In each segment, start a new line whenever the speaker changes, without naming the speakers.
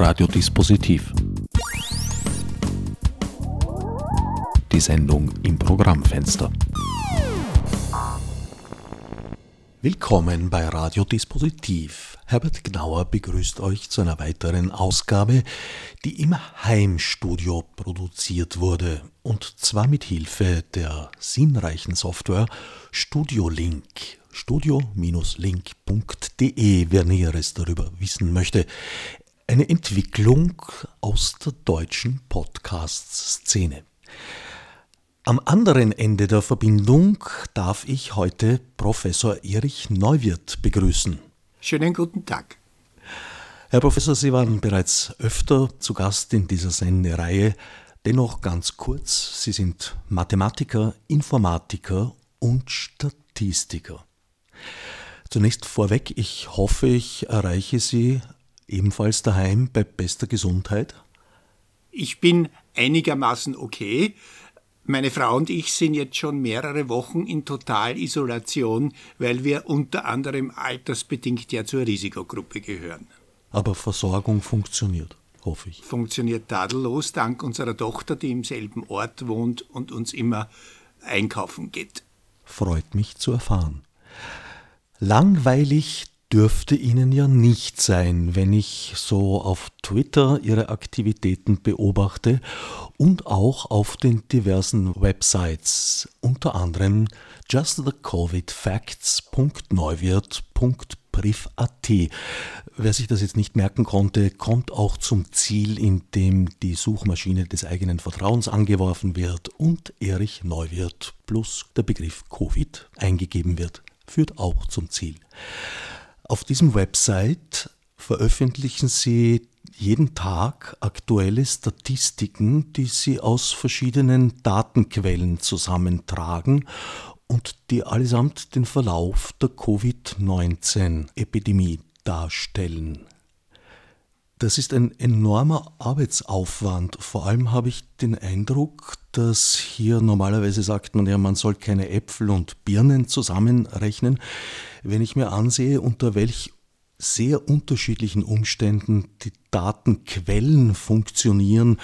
Radiodispositiv. Die Sendung im Programmfenster. Willkommen bei Radiodispositiv. Herbert Gnauer begrüßt euch zu einer weiteren Ausgabe, die im Heimstudio produziert wurde, und zwar mit Hilfe der sinnreichen Software Studio Link. Studio-link.de, wer Näheres darüber wissen möchte. Eine Entwicklung aus der deutschen Podcast-Szene. Am anderen Ende der Verbindung darf ich heute Professor Erich Neuwirth begrüßen.
Schönen guten Tag.
Herr Professor, Sie waren bereits öfter zu Gast in dieser Sendereihe. Dennoch ganz kurz, Sie sind Mathematiker, Informatiker und Statistiker. Zunächst vorweg, ich hoffe, ich erreiche Sie ebenfalls daheim bei bester Gesundheit.
Ich bin einigermaßen okay. Meine Frau und ich sind jetzt schon mehrere Wochen in Totalisolation, weil wir unter anderem altersbedingt ja zur Risikogruppe gehören.
Aber Versorgung funktioniert, hoffe ich.
Funktioniert tadellos, dank unserer Tochter, die im selben Ort wohnt und uns immer einkaufen geht.
Freut mich zu erfahren. Langweilig dürfte Ihnen ja nicht sein, wenn ich so auf Twitter Ihre Aktivitäten beobachte und auch auf den diversen Websites, unter anderem justthecovidfacts.neuwirt.priv.at. Wer sich das jetzt nicht merken konnte, kommt auch zum Ziel, indem die Suchmaschine des eigenen Vertrauens angeworfen wird und Erich Neuwirth plus der Begriff Covid eingegeben wird, führt auch zum Ziel. Auf diesem Website veröffentlichen Sie jeden Tag aktuelle Statistiken, die Sie aus verschiedenen Datenquellen zusammentragen und die allesamt den Verlauf der Covid-19-Epidemie darstellen. Das ist ein enormer Arbeitsaufwand. Vor allem habe ich den Eindruck, dass hier normalerweise sagt man ja, man soll keine Äpfel und Birnen zusammenrechnen. Wenn ich mir ansehe, unter welch sehr unterschiedlichen Umständen die Datenquellen funktionieren,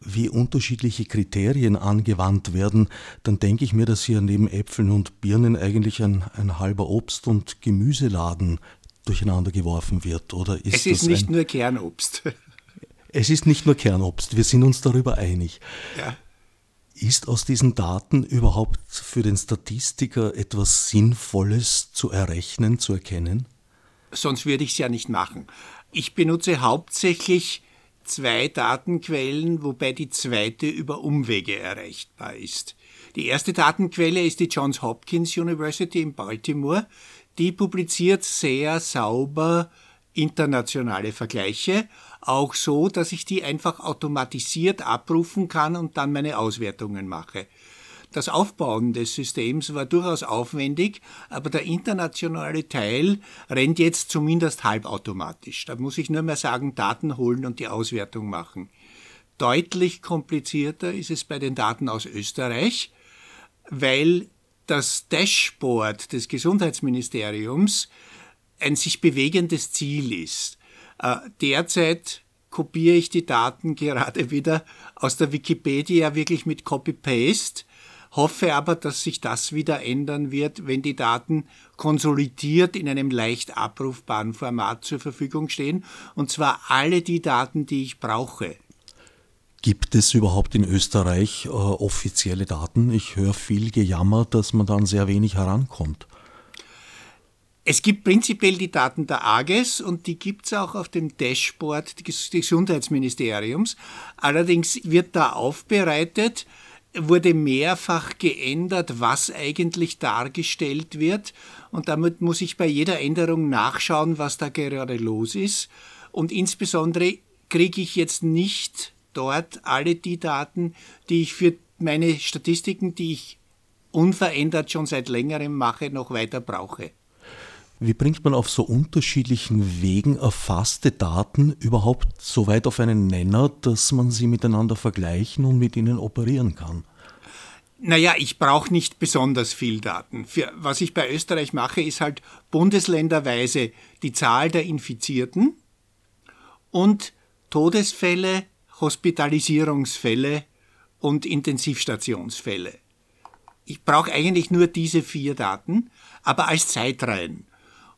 wie unterschiedliche Kriterien angewandt werden, dann denke ich mir, dass hier neben Äpfeln und Birnen eigentlich ein, ein halber Obst- und Gemüseladen durcheinander geworfen wird. Oder
ist es ist nicht ein, nur Kernobst.
Es ist nicht nur Kernobst, wir sind uns darüber einig.
Ja.
Ist aus diesen Daten überhaupt für den Statistiker etwas Sinnvolles zu errechnen, zu erkennen?
Sonst würde ich es ja nicht machen. Ich benutze hauptsächlich zwei Datenquellen, wobei die zweite über Umwege erreichbar ist. Die erste Datenquelle ist die Johns Hopkins University in Baltimore. Die publiziert sehr sauber internationale Vergleiche auch so, dass ich die einfach automatisiert abrufen kann und dann meine Auswertungen mache. Das Aufbauen des Systems war durchaus aufwendig, aber der internationale Teil rennt jetzt zumindest halbautomatisch. Da muss ich nur mehr sagen, Daten holen und die Auswertung machen. Deutlich komplizierter ist es bei den Daten aus Österreich, weil das Dashboard des Gesundheitsministeriums ein sich bewegendes Ziel ist. Äh, derzeit kopiere ich die Daten gerade wieder aus der Wikipedia wirklich mit Copy-Paste, hoffe aber, dass sich das wieder ändern wird, wenn die Daten konsolidiert in einem leicht abrufbaren Format zur Verfügung stehen, und zwar alle die Daten, die ich brauche.
Gibt es überhaupt in Österreich äh, offizielle Daten? Ich höre viel Gejammer, dass man dann sehr wenig herankommt.
Es gibt prinzipiell die Daten der AGES und die gibt es auch auf dem Dashboard des Gesundheitsministeriums. Allerdings wird da aufbereitet, wurde mehrfach geändert, was eigentlich dargestellt wird. Und damit muss ich bei jeder Änderung nachschauen, was da gerade los ist. Und insbesondere kriege ich jetzt nicht dort alle die Daten, die ich für meine Statistiken, die ich unverändert schon seit längerem mache, noch weiter brauche.
Wie bringt man auf so unterschiedlichen Wegen erfasste Daten überhaupt so weit auf einen Nenner, dass man sie miteinander vergleichen und mit ihnen operieren kann?
Naja, ich brauche nicht besonders viel Daten. Für, was ich bei Österreich mache, ist halt bundesländerweise die Zahl der Infizierten und Todesfälle, Hospitalisierungsfälle und Intensivstationsfälle. Ich brauche eigentlich nur diese vier Daten, aber als Zeitreihen.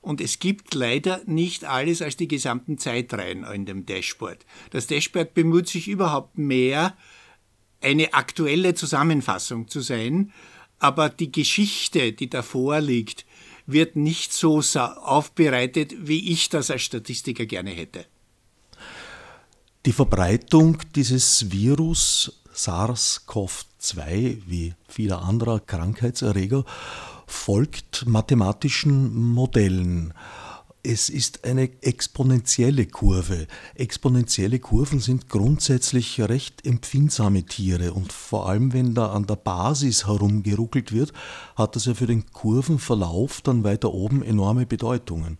Und es gibt leider nicht alles als die gesamten Zeitreihen in dem Dashboard. Das Dashboard bemüht sich überhaupt mehr, eine aktuelle Zusammenfassung zu sein, aber die Geschichte, die davor liegt, wird nicht so aufbereitet, wie ich das als Statistiker gerne hätte.
Die Verbreitung dieses Virus SARS-CoV-2 wie vieler anderer Krankheitserreger folgt mathematischen Modellen. Es ist eine exponentielle Kurve. Exponentielle Kurven sind grundsätzlich recht empfindsame Tiere und vor allem wenn da an der Basis herumgeruckelt wird, hat das ja für den Kurvenverlauf dann weiter oben enorme Bedeutungen.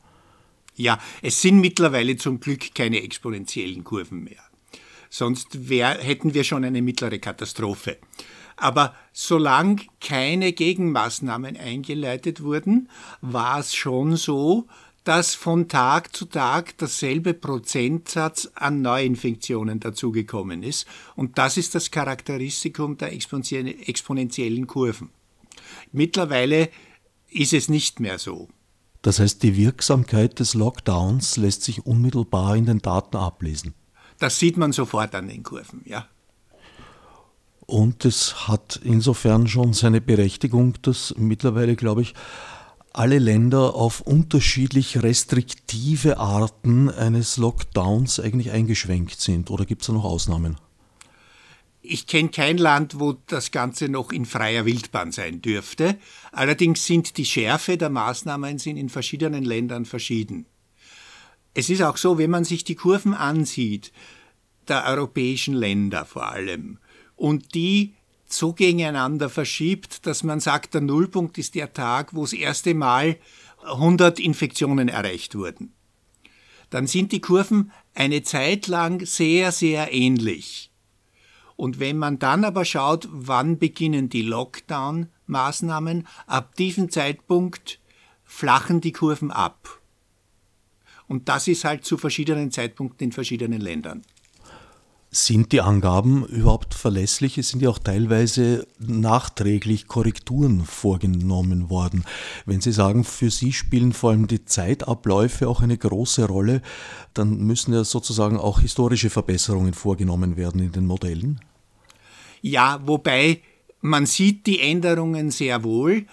Ja, es sind mittlerweile zum Glück keine exponentiellen Kurven mehr. Sonst wär, hätten wir schon eine mittlere Katastrophe. Aber solange keine Gegenmaßnahmen eingeleitet wurden, war es schon so, dass von Tag zu Tag dasselbe Prozentsatz an Neuinfektionen dazugekommen ist. Und das ist das Charakteristikum der exponentiellen Kurven. Mittlerweile ist es nicht mehr so.
Das heißt, die Wirksamkeit des Lockdowns lässt sich unmittelbar in den Daten ablesen.
Das sieht man sofort an den Kurven, ja.
Und es hat insofern schon seine Berechtigung, dass mittlerweile, glaube ich, alle Länder auf unterschiedlich restriktive Arten eines Lockdowns eigentlich eingeschränkt sind. Oder gibt es da noch Ausnahmen?
Ich kenne kein Land, wo das Ganze noch in freier Wildbahn sein dürfte. Allerdings sind die Schärfe der Maßnahmen sind in verschiedenen Ländern verschieden. Es ist auch so, wenn man sich die Kurven ansieht, der europäischen Länder vor allem, und die so gegeneinander verschiebt, dass man sagt, der Nullpunkt ist der Tag, wo das erste Mal 100 Infektionen erreicht wurden. Dann sind die Kurven eine Zeit lang sehr, sehr ähnlich. Und wenn man dann aber schaut, wann beginnen die Lockdown-Maßnahmen, ab diesem Zeitpunkt flachen die Kurven ab. Und das ist halt zu verschiedenen Zeitpunkten in verschiedenen Ländern.
Sind die Angaben überhaupt verlässlich? Es sind ja auch teilweise nachträglich Korrekturen vorgenommen worden. Wenn Sie sagen, für Sie spielen vor allem die Zeitabläufe auch eine große Rolle, dann müssen ja sozusagen auch historische Verbesserungen vorgenommen werden in den Modellen.
Ja, wobei man sieht die Änderungen sehr wohl.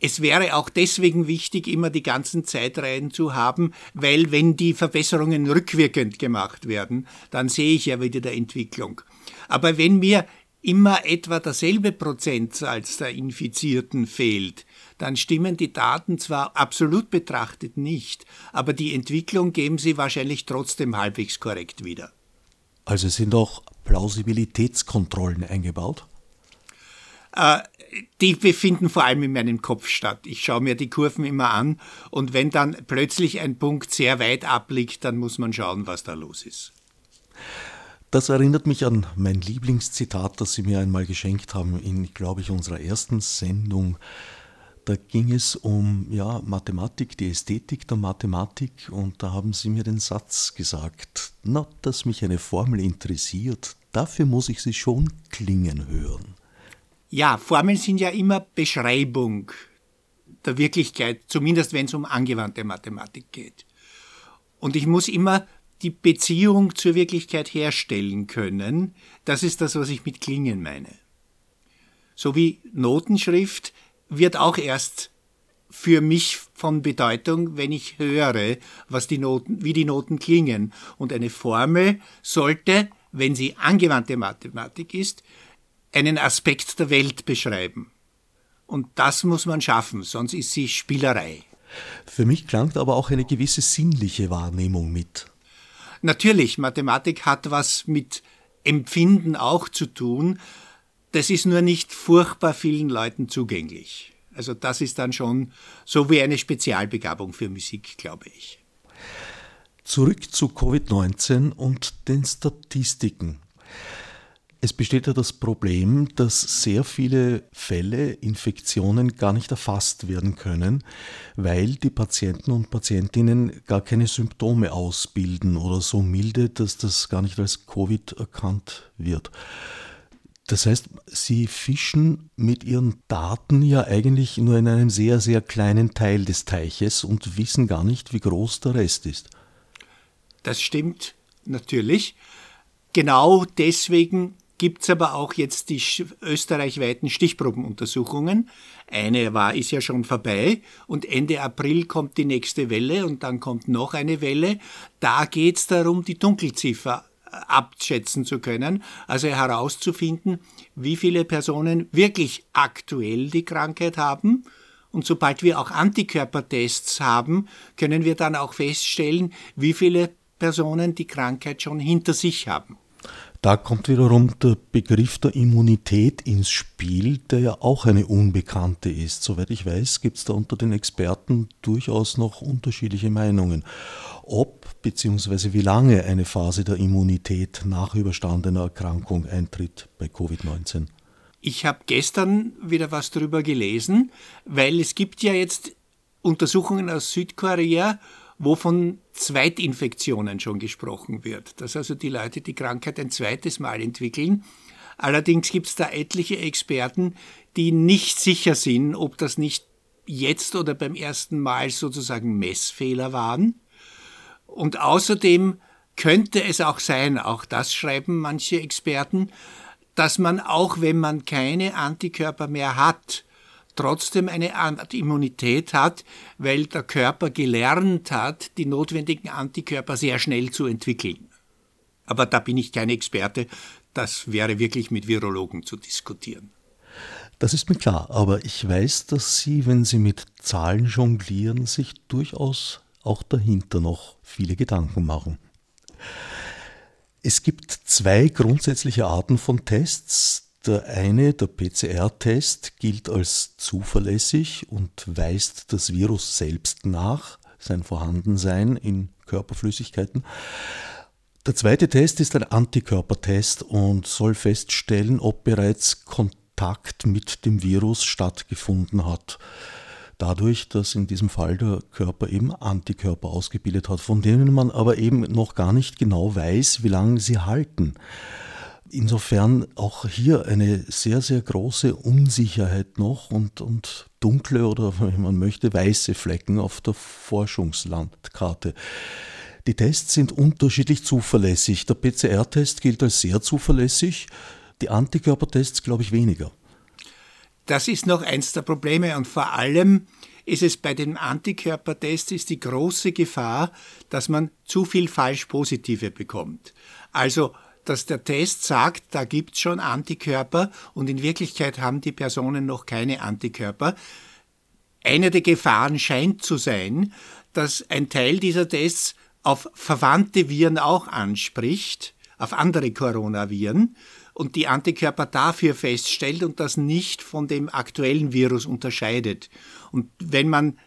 Es wäre auch deswegen wichtig, immer die ganzen Zeitreihen zu haben, weil wenn die Verbesserungen rückwirkend gemacht werden, dann sehe ich ja wieder der Entwicklung. Aber wenn mir immer etwa derselbe Prozentsatz der Infizierten fehlt, dann stimmen die Daten zwar absolut betrachtet nicht, aber die Entwicklung geben sie wahrscheinlich trotzdem halbwegs korrekt wieder.
Also sind auch Plausibilitätskontrollen eingebaut?
Die befinden vor allem in meinem Kopf statt. Ich schaue mir die Kurven immer an und wenn dann plötzlich ein Punkt sehr weit abliegt, dann muss man schauen, was da los ist.
Das erinnert mich an mein Lieblingszitat, das Sie mir einmal geschenkt haben in, glaube ich, unserer ersten Sendung. Da ging es um ja, Mathematik, die Ästhetik der Mathematik und da haben Sie mir den Satz gesagt, na, dass mich eine Formel interessiert, dafür muss ich sie schon klingen hören.
Ja, Formeln sind ja immer Beschreibung der Wirklichkeit, zumindest wenn es um angewandte Mathematik geht. Und ich muss immer die Beziehung zur Wirklichkeit herstellen können. Das ist das, was ich mit Klingen meine. So wie Notenschrift wird auch erst für mich von Bedeutung, wenn ich höre, was die Noten, wie die Noten klingen. Und eine Formel sollte, wenn sie angewandte Mathematik ist, einen Aspekt der Welt beschreiben. Und das muss man schaffen, sonst ist sie Spielerei.
Für mich klangt aber auch eine gewisse sinnliche Wahrnehmung mit.
Natürlich, Mathematik hat was mit Empfinden auch zu tun. Das ist nur nicht furchtbar vielen Leuten zugänglich. Also das ist dann schon so wie eine Spezialbegabung für Musik, glaube ich.
Zurück zu Covid-19 und den Statistiken. Es besteht ja das Problem, dass sehr viele Fälle, Infektionen gar nicht erfasst werden können, weil die Patienten und Patientinnen gar keine Symptome ausbilden oder so milde, dass das gar nicht als Covid erkannt wird. Das heißt, Sie fischen mit Ihren Daten ja eigentlich nur in einem sehr, sehr kleinen Teil des Teiches und wissen gar nicht, wie groß der Rest ist.
Das stimmt natürlich. Genau deswegen gibt es aber auch jetzt die österreichweiten Stichprobenuntersuchungen. Eine war, ist ja schon vorbei und Ende April kommt die nächste Welle und dann kommt noch eine Welle. Da geht es darum, die Dunkelziffer äh, abschätzen zu können, also herauszufinden, wie viele Personen wirklich aktuell die Krankheit haben. Und sobald wir auch Antikörpertests haben, können wir dann auch feststellen, wie viele Personen die Krankheit schon hinter sich haben.
Da kommt wiederum der Begriff der Immunität ins Spiel, der ja auch eine unbekannte ist. Soweit ich weiß, gibt es da unter den Experten durchaus noch unterschiedliche Meinungen. Ob bzw. wie lange eine Phase der Immunität nach überstandener Erkrankung eintritt bei Covid-19.
Ich habe gestern wieder was darüber gelesen, weil es gibt ja jetzt Untersuchungen aus Südkorea, wo von Zweitinfektionen schon gesprochen wird, dass also die Leute die Krankheit ein zweites Mal entwickeln. Allerdings gibt es da etliche Experten, die nicht sicher sind, ob das nicht jetzt oder beim ersten Mal sozusagen Messfehler waren. Und außerdem könnte es auch sein, auch das schreiben manche Experten, dass man auch wenn man keine Antikörper mehr hat, trotzdem eine Art Immunität hat, weil der Körper gelernt hat, die notwendigen Antikörper sehr schnell zu entwickeln. Aber da bin ich kein Experte, das wäre wirklich mit Virologen zu diskutieren.
Das ist mir klar, aber ich weiß, dass Sie, wenn Sie mit Zahlen jonglieren, sich durchaus auch dahinter noch viele Gedanken machen. Es gibt zwei grundsätzliche Arten von Tests, der eine, der PCR-Test, gilt als zuverlässig und weist das Virus selbst nach, sein Vorhandensein in Körperflüssigkeiten. Der zweite Test ist ein Antikörpertest und soll feststellen, ob bereits Kontakt mit dem Virus stattgefunden hat. Dadurch, dass in diesem Fall der Körper eben Antikörper ausgebildet hat, von denen man aber eben noch gar nicht genau weiß, wie lange sie halten. Insofern auch hier eine sehr, sehr große Unsicherheit noch und, und dunkle oder, wenn man möchte, weiße Flecken auf der Forschungslandkarte. Die Tests sind unterschiedlich zuverlässig. Der PCR-Test gilt als sehr zuverlässig, die Antikörpertests glaube ich weniger.
Das ist noch eins der Probleme und vor allem ist es bei den Antikörpertests ist die große Gefahr, dass man zu viel falsch Positive bekommt. Also dass der Test sagt, da gibt's schon Antikörper und in Wirklichkeit haben die Personen noch keine Antikörper. Eine der Gefahren scheint zu sein, dass ein Teil dieser Tests auf verwandte Viren auch anspricht, auf andere Coronaviren und die Antikörper dafür feststellt und das nicht von dem aktuellen Virus unterscheidet. Und wenn man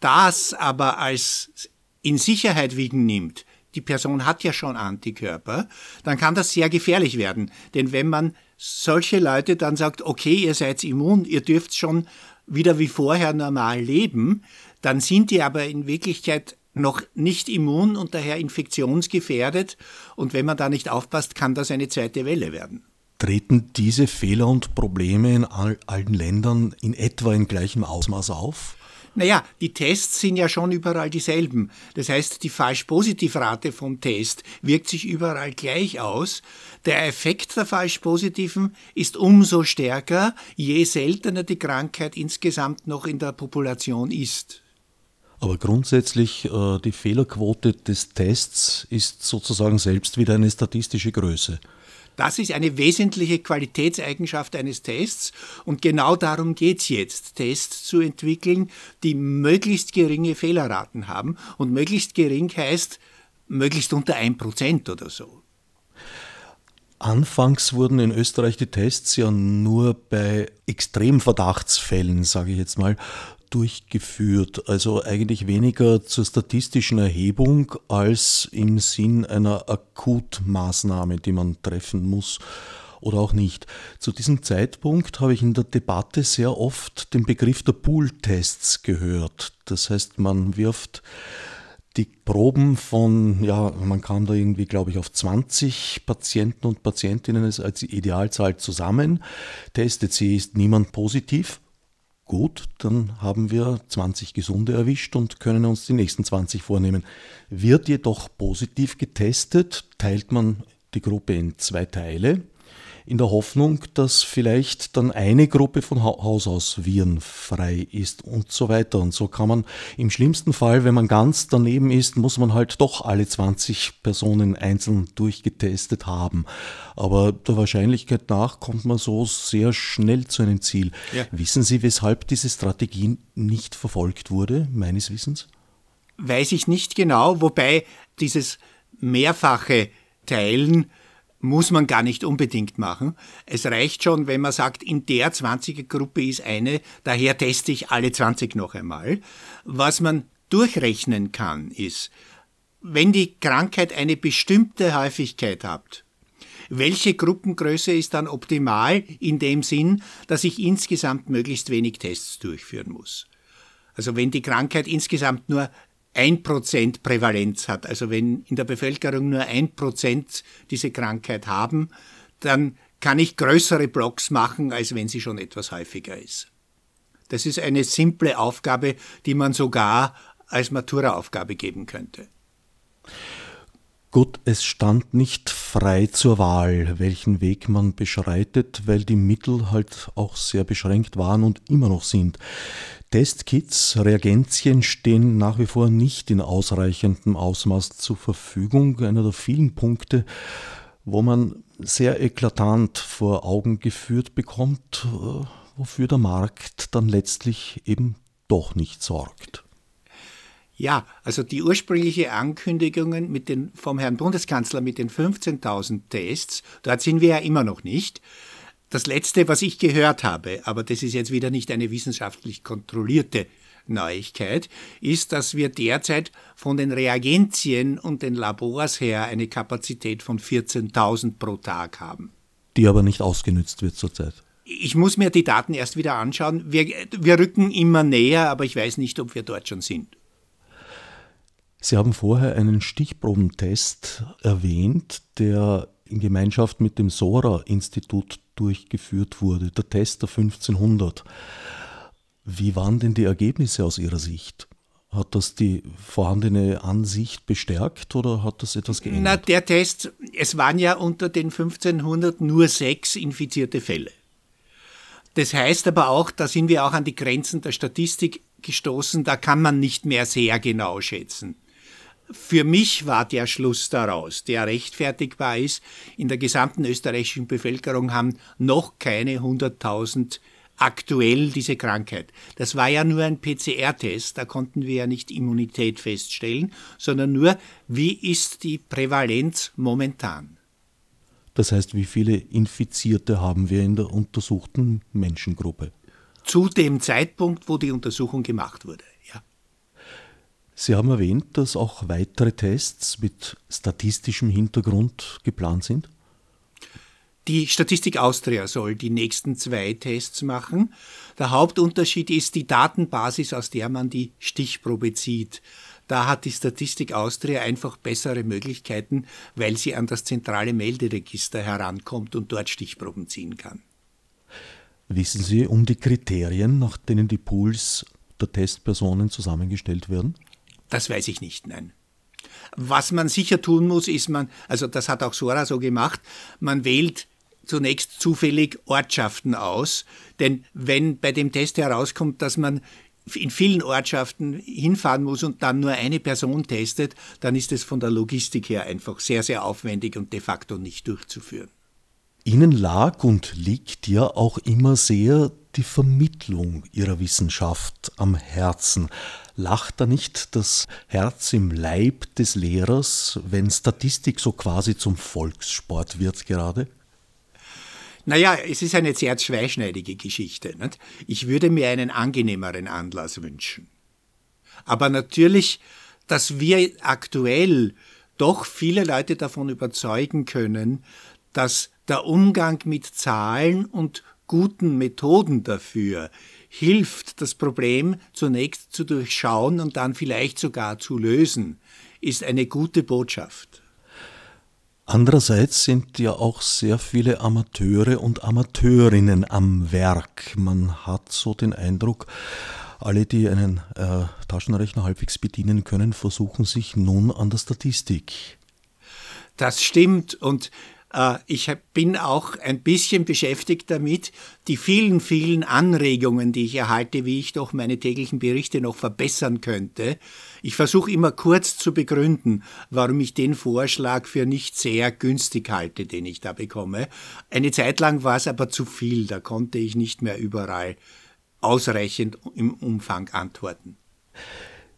das aber als in Sicherheit wiegen nimmt, die Person hat ja schon Antikörper, dann kann das sehr gefährlich werden. Denn wenn man solche Leute dann sagt, okay, ihr seid immun, ihr dürft schon wieder wie vorher normal leben, dann sind die aber in Wirklichkeit noch nicht immun und daher infektionsgefährdet. Und wenn man da nicht aufpasst, kann das eine zweite Welle werden.
Treten diese Fehler und Probleme in all, allen Ländern in etwa in gleichem Ausmaß auf?
Naja, die Tests sind ja schon überall dieselben. Das heißt, die Falsch-Positiv-Rate vom Test wirkt sich überall gleich aus. Der Effekt der Falsch-Positiven ist umso stärker, je seltener die Krankheit insgesamt noch in der Population ist.
Aber grundsätzlich äh, die Fehlerquote des Tests ist sozusagen selbst wieder eine statistische Größe.
Das ist eine wesentliche Qualitätseigenschaft eines Tests und genau darum geht es jetzt, Tests zu entwickeln, die möglichst geringe Fehlerraten haben und möglichst gering heißt möglichst unter 1% oder so.
Anfangs wurden in Österreich die Tests ja nur bei Extremverdachtsfällen, sage ich jetzt mal, durchgeführt. Also eigentlich weniger zur statistischen Erhebung als im Sinn einer Akutmaßnahme, die man treffen muss oder auch nicht. Zu diesem Zeitpunkt habe ich in der Debatte sehr oft den Begriff der Pool-Tests gehört. Das heißt, man wirft die Proben von, ja, man kam da irgendwie, glaube ich, auf 20 Patienten und Patientinnen als Idealzahl zusammen, testet sie, ist niemand positiv. Gut, dann haben wir 20 Gesunde erwischt und können uns die nächsten 20 vornehmen. Wird jedoch positiv getestet, teilt man die Gruppe in zwei Teile in der Hoffnung, dass vielleicht dann eine Gruppe von Haus aus virenfrei ist und so weiter. Und so kann man im schlimmsten Fall, wenn man ganz daneben ist, muss man halt doch alle 20 Personen einzeln durchgetestet haben. Aber der Wahrscheinlichkeit nach kommt man so sehr schnell zu einem Ziel. Ja. Wissen Sie, weshalb diese Strategie nicht verfolgt wurde, meines Wissens?
Weiß ich nicht genau, wobei dieses mehrfache Teilen muss man gar nicht unbedingt machen. Es reicht schon, wenn man sagt, in der 20er-Gruppe ist eine, daher teste ich alle 20 noch einmal. Was man durchrechnen kann, ist, wenn die Krankheit eine bestimmte Häufigkeit hat, welche Gruppengröße ist dann optimal in dem Sinn, dass ich insgesamt möglichst wenig Tests durchführen muss? Also wenn die Krankheit insgesamt nur 1% Prävalenz hat. Also wenn in der Bevölkerung nur 1% diese Krankheit haben, dann kann ich größere Blocks machen, als wenn sie schon etwas häufiger ist. Das ist eine simple Aufgabe, die man sogar als Matura-Aufgabe geben könnte.
Gut, es stand nicht frei zur Wahl, welchen Weg man beschreitet, weil die Mittel halt auch sehr beschränkt waren und immer noch sind. Testkits, Reagenzien stehen nach wie vor nicht in ausreichendem Ausmaß zur Verfügung. Einer der vielen Punkte, wo man sehr eklatant vor Augen geführt bekommt, äh, wofür der Markt dann letztlich eben doch nicht sorgt.
Ja, also die ursprüngliche Ankündigungen mit den, vom Herrn Bundeskanzler mit den 15.000 Tests, dort sind wir ja immer noch nicht. Das Letzte, was ich gehört habe, aber das ist jetzt wieder nicht eine wissenschaftlich kontrollierte Neuigkeit, ist, dass wir derzeit von den Reagenzien und den Labors her eine Kapazität von 14.000 pro Tag haben.
Die aber nicht ausgenützt wird zurzeit.
Ich muss mir die Daten erst wieder anschauen. Wir, wir rücken immer näher, aber ich weiß nicht, ob wir dort schon sind.
Sie haben vorher einen Stichprobentest erwähnt, der in Gemeinschaft mit dem Sora-Institut durchgeführt wurde, der Test der 1500. Wie waren denn die Ergebnisse aus Ihrer Sicht? Hat das die vorhandene Ansicht bestärkt oder hat das etwas geändert?
Na, der Test, es waren ja unter den 1500 nur sechs infizierte Fälle. Das heißt aber auch, da sind wir auch an die Grenzen der Statistik gestoßen, da kann man nicht mehr sehr genau schätzen. Für mich war der Schluss daraus, der rechtfertigbar ist. In der gesamten österreichischen Bevölkerung haben noch keine 100.000 aktuell diese Krankheit. Das war ja nur ein PCR-Test, da konnten wir ja nicht Immunität feststellen, sondern nur, wie ist die Prävalenz momentan.
Das heißt, wie viele Infizierte haben wir in der untersuchten Menschengruppe?
Zu dem Zeitpunkt, wo die Untersuchung gemacht wurde.
Sie haben erwähnt, dass auch weitere Tests mit statistischem Hintergrund geplant sind.
Die Statistik Austria soll die nächsten zwei Tests machen. Der Hauptunterschied ist die Datenbasis, aus der man die Stichprobe zieht. Da hat die Statistik Austria einfach bessere Möglichkeiten, weil sie an das zentrale Melderegister herankommt und dort Stichproben ziehen kann.
Wissen Sie um die Kriterien, nach denen die Pools der Testpersonen zusammengestellt werden?
Das weiß ich nicht, nein. Was man sicher tun muss, ist man, also das hat auch Sora so gemacht, man wählt zunächst zufällig Ortschaften aus, denn wenn bei dem Test herauskommt, dass man in vielen Ortschaften hinfahren muss und dann nur eine Person testet, dann ist es von der Logistik her einfach sehr, sehr aufwendig und de facto nicht durchzuführen.
Ihnen lag und liegt ja auch immer sehr die Vermittlung Ihrer Wissenschaft am Herzen. Lacht da nicht das Herz im Leib des Lehrers, wenn Statistik so quasi zum Volkssport wird gerade?
Naja, es ist eine sehr zweischneidige Geschichte. Nicht? Ich würde mir einen angenehmeren Anlass wünschen. Aber natürlich, dass wir aktuell doch viele Leute davon überzeugen können, dass Der Umgang mit Zahlen und guten Methoden dafür hilft, das Problem zunächst zu durchschauen und dann vielleicht sogar zu lösen, ist eine gute Botschaft.
Andererseits sind ja auch sehr viele Amateure und Amateurinnen am Werk. Man hat so den Eindruck, alle, die einen äh, Taschenrechner halbwegs bedienen können, versuchen sich nun an der Statistik.
Das stimmt und ich bin auch ein bisschen beschäftigt damit, die vielen, vielen Anregungen, die ich erhalte, wie ich doch meine täglichen Berichte noch verbessern könnte. Ich versuche immer kurz zu begründen, warum ich den Vorschlag für nicht sehr günstig halte, den ich da bekomme. Eine Zeit lang war es aber zu viel, da konnte ich nicht mehr überall ausreichend im Umfang antworten.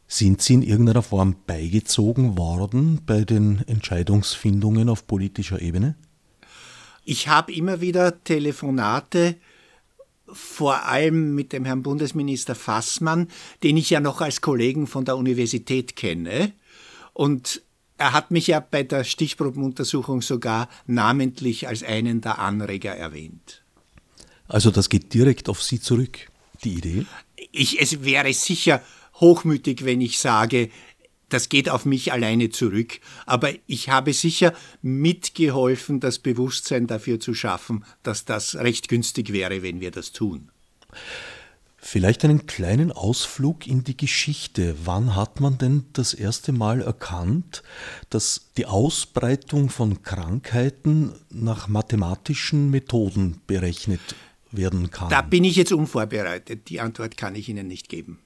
Sind Sie in irgendeiner Form beigezogen worden bei den Entscheidungsfindungen auf politischer Ebene?
Ich habe immer wieder Telefonate, vor allem mit dem Herrn Bundesminister Fassmann, den ich ja noch als Kollegen von der Universität kenne. Und er hat mich ja bei der Stichprobenuntersuchung sogar namentlich als einen der Anreger erwähnt.
Also das geht direkt auf Sie zurück, die Idee?
Ich, es wäre sicher hochmütig, wenn ich sage, das geht auf mich alleine zurück, aber ich habe sicher mitgeholfen, das Bewusstsein dafür zu schaffen, dass das recht günstig wäre, wenn wir das tun.
Vielleicht einen kleinen Ausflug in die Geschichte. Wann hat man denn das erste Mal erkannt, dass die Ausbreitung von Krankheiten nach mathematischen Methoden berechnet werden kann?
Da bin ich jetzt unvorbereitet. Die Antwort kann ich Ihnen nicht geben.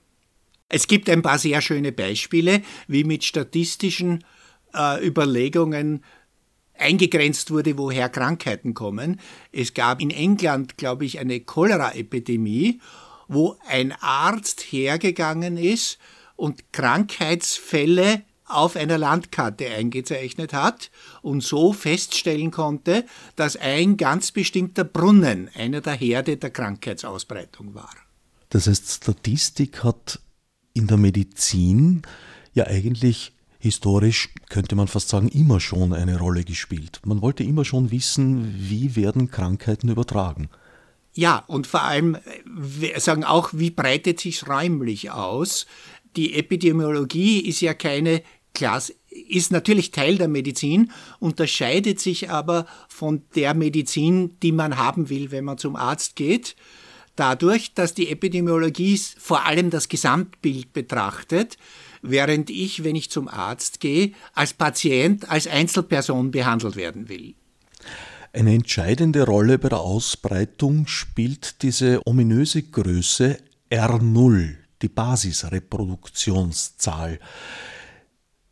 Es gibt ein paar sehr schöne Beispiele, wie mit statistischen äh, Überlegungen eingegrenzt wurde, woher Krankheiten kommen. Es gab in England, glaube ich, eine Cholera-Epidemie, wo ein Arzt hergegangen ist und Krankheitsfälle auf einer Landkarte eingezeichnet hat und so feststellen konnte, dass ein ganz bestimmter Brunnen einer der Herde der Krankheitsausbreitung war.
Das heißt, Statistik hat in der Medizin ja eigentlich historisch, könnte man fast sagen, immer schon eine Rolle gespielt. Man wollte immer schon wissen, wie werden Krankheiten übertragen.
Ja, und vor allem sagen auch, wie breitet sich räumlich aus? Die Epidemiologie ist ja keine Klasse, ist natürlich Teil der Medizin, unterscheidet sich aber von der Medizin, die man haben will, wenn man zum Arzt geht dadurch, dass die Epidemiologie vor allem das Gesamtbild betrachtet, während ich, wenn ich zum Arzt gehe, als Patient, als Einzelperson behandelt werden will.
Eine entscheidende Rolle bei der Ausbreitung spielt diese ominöse Größe R0, die Basisreproduktionszahl.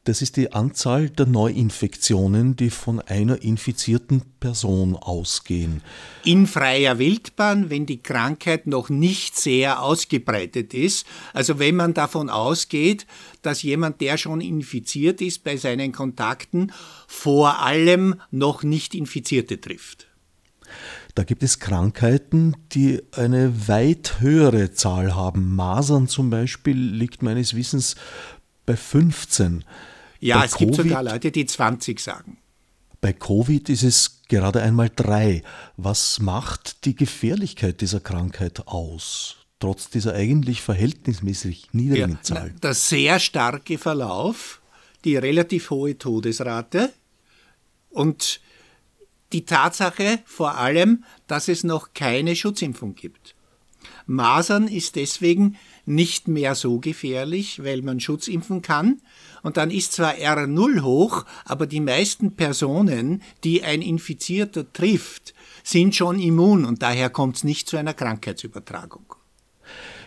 Das ist die Anzahl der Neuinfektionen, die von einer infizierten Person ausgehen.
In freier Wildbahn, wenn die Krankheit noch nicht sehr ausgebreitet ist, also wenn man davon ausgeht, dass jemand, der schon infiziert ist, bei seinen Kontakten vor allem noch nicht Infizierte trifft.
Da gibt es Krankheiten, die eine weit höhere Zahl haben. Masern zum Beispiel liegt meines Wissens bei 15.
Ja, bei es Covid, gibt sogar Leute, die 20 sagen.
Bei Covid ist es gerade einmal drei. Was macht die Gefährlichkeit dieser Krankheit aus? Trotz dieser eigentlich verhältnismäßig niedrigen ja, Zahl.
Der sehr starke Verlauf, die relativ hohe Todesrate und die Tatsache vor allem, dass es noch keine Schutzimpfung gibt. Masern ist deswegen nicht mehr so gefährlich, weil man Schutz impfen kann. Und dann ist zwar R0 hoch, aber die meisten Personen, die ein Infizierter trifft, sind schon immun und daher kommt es nicht zu einer Krankheitsübertragung.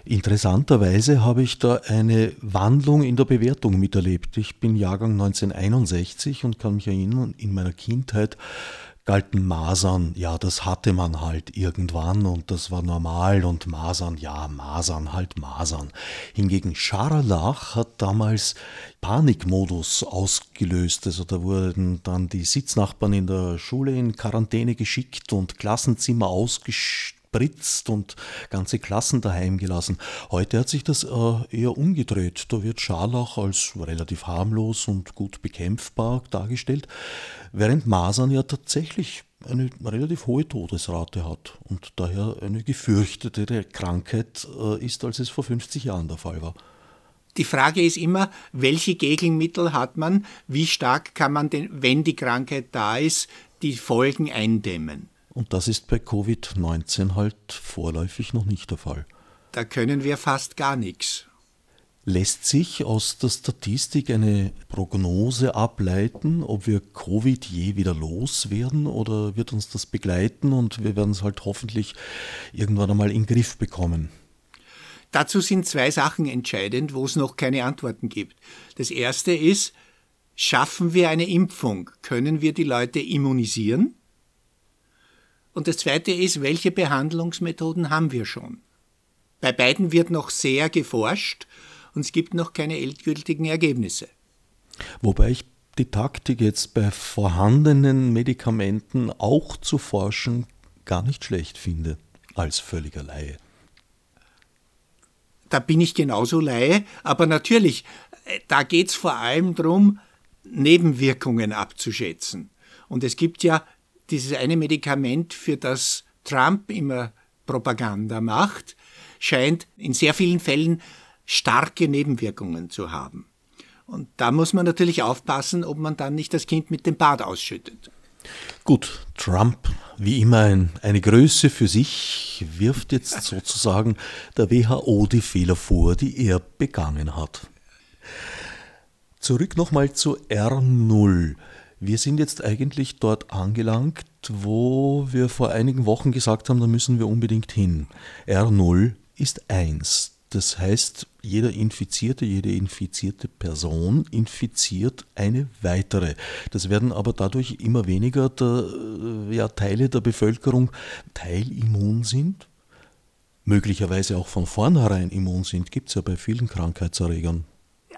Interessanterweise habe ich da eine Wandlung in der Bewertung miterlebt. Ich bin Jahrgang 1961 und kann mich erinnern, in meiner Kindheit galten Masern, ja, das hatte man halt irgendwann und das war normal und Masern, ja, Masern, halt Masern. Hingegen Scharlach hat damals Panikmodus ausgelöst. Also da wurden dann die Sitznachbarn in der Schule in Quarantäne geschickt und Klassenzimmer ausgestellt und ganze Klassen daheim gelassen. Heute hat sich das äh, eher umgedreht. Da wird Scharlach als relativ harmlos und gut bekämpfbar dargestellt, während Masern ja tatsächlich eine relativ hohe Todesrate hat und daher eine gefürchtete Krankheit äh, ist, als es vor 50 Jahren der Fall war.
Die Frage ist immer, welche Gegenmittel hat man? Wie stark kann man denn, wenn die Krankheit da ist, die Folgen eindämmen?
Und das ist bei Covid-19 halt vorläufig noch nicht der Fall.
Da können wir fast gar nichts.
Lässt sich aus der Statistik eine Prognose ableiten, ob wir Covid je wieder loswerden oder wird uns das begleiten und wir werden es halt hoffentlich irgendwann einmal in den Griff bekommen?
Dazu sind zwei Sachen entscheidend, wo es noch keine Antworten gibt. Das erste ist, schaffen wir eine Impfung? Können wir die Leute immunisieren? Und das zweite ist, welche Behandlungsmethoden haben wir schon? Bei beiden wird noch sehr geforscht und es gibt noch keine endgültigen Ergebnisse.
Wobei ich die Taktik jetzt bei vorhandenen Medikamenten auch zu forschen gar nicht schlecht finde, als völliger Laie
da bin ich genauso Laie. Aber natürlich, äh, da geht es vor allem darum, Nebenwirkungen abzuschätzen. Und es gibt ja dieses eine Medikament, für das Trump immer Propaganda macht, scheint in sehr vielen Fällen starke Nebenwirkungen zu haben. Und da muss man natürlich aufpassen, ob man dann nicht das Kind mit dem Bad ausschüttet.
Gut, Trump, wie immer ein, eine Größe für sich, wirft jetzt sozusagen der WHO die Fehler vor, die er begangen hat. Zurück nochmal zu R0. Wir sind jetzt eigentlich dort angelangt, wo wir vor einigen Wochen gesagt haben, da müssen wir unbedingt hin. R0 ist 1. Das heißt, jeder Infizierte, jede infizierte Person infiziert eine weitere. Das werden aber dadurch immer weniger der, äh, ja, Teile der Bevölkerung teilimmun sind, möglicherweise auch von vornherein immun sind, gibt es ja bei vielen Krankheitserregern.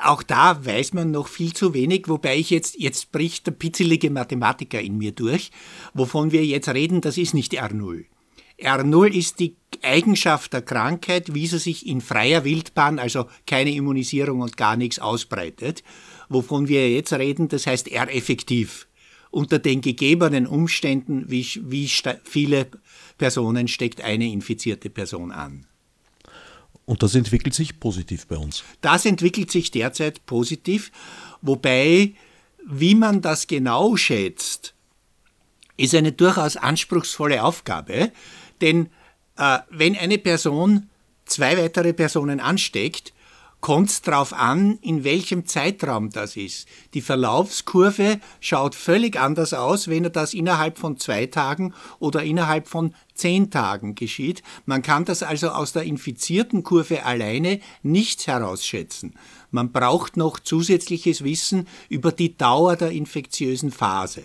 Auch da weiß man noch viel zu wenig, wobei ich jetzt, jetzt bricht der pizzelige Mathematiker in mir durch. Wovon wir jetzt reden, das ist nicht R0. R0 ist die Eigenschaft der Krankheit, wie sie sich in freier Wildbahn, also keine Immunisierung und gar nichts ausbreitet. Wovon wir jetzt reden, das heißt R-effektiv. Unter den gegebenen Umständen, wie, wie viele Personen steckt eine infizierte Person an.
Und das entwickelt sich positiv bei uns.
Das entwickelt sich derzeit positiv, wobei, wie man das genau schätzt, ist eine durchaus anspruchsvolle Aufgabe, denn äh, wenn eine Person zwei weitere Personen ansteckt, kommt es darauf an, in welchem Zeitraum das ist. Die Verlaufskurve schaut völlig anders aus, wenn das innerhalb von zwei Tagen oder innerhalb von zehn Tagen geschieht. Man kann das also aus der infizierten Kurve alleine nicht herausschätzen. Man braucht noch zusätzliches Wissen über die Dauer der infektiösen Phase.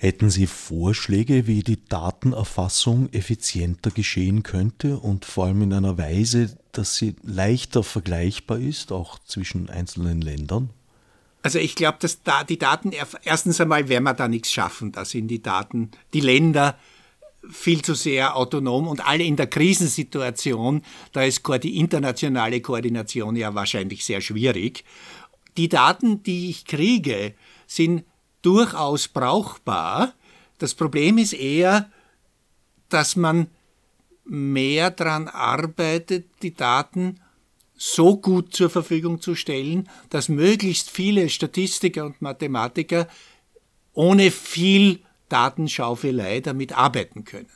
Hätten Sie Vorschläge, wie die Datenerfassung effizienter geschehen könnte und vor allem in einer Weise, dass sie leichter vergleichbar ist, auch zwischen einzelnen Ländern?
Also ich glaube, dass da die Daten, erstens einmal werden wir da nichts schaffen. Da sind die Daten, die Länder viel zu sehr autonom und alle in der Krisensituation, da ist die internationale Koordination ja wahrscheinlich sehr schwierig. Die Daten, die ich kriege, sind durchaus brauchbar. Das Problem ist eher, dass man mehr daran arbeitet, die Daten so gut zur Verfügung zu stellen, dass möglichst viele Statistiker und Mathematiker ohne viel Datenschaufelei damit arbeiten können.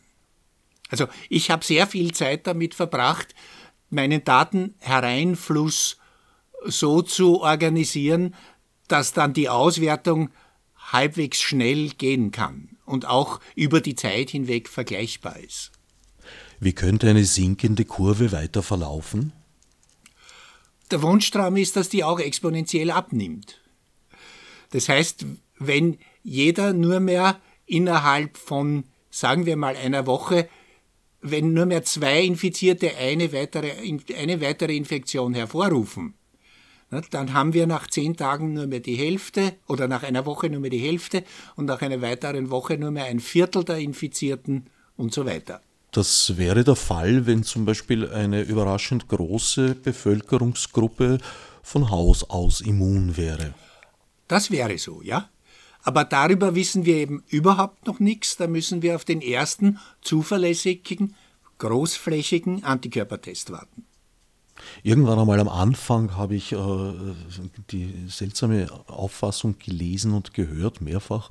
Also ich habe sehr viel Zeit damit verbracht, meinen Datenhereinfluss so zu organisieren, dass dann die Auswertung halbwegs schnell gehen kann und auch über die Zeit hinweg vergleichbar ist.
Wie könnte eine sinkende Kurve weiter verlaufen?
Der Wunschtraum ist, dass die auch exponentiell abnimmt. Das heißt, wenn jeder nur mehr innerhalb von, sagen wir mal, einer Woche, wenn nur mehr zwei Infizierte eine weitere, eine weitere Infektion hervorrufen, dann haben wir nach zehn Tagen nur mehr die Hälfte oder nach einer Woche nur mehr die Hälfte und nach einer weiteren Woche nur mehr ein Viertel der Infizierten und so weiter.
Das wäre der Fall, wenn zum Beispiel eine überraschend große Bevölkerungsgruppe von Haus aus immun wäre.
Das wäre so, ja. Aber darüber wissen wir eben überhaupt noch nichts. Da müssen wir auf den ersten zuverlässigen, großflächigen Antikörpertest warten.
Irgendwann einmal am Anfang habe ich äh, die seltsame Auffassung gelesen und gehört, mehrfach,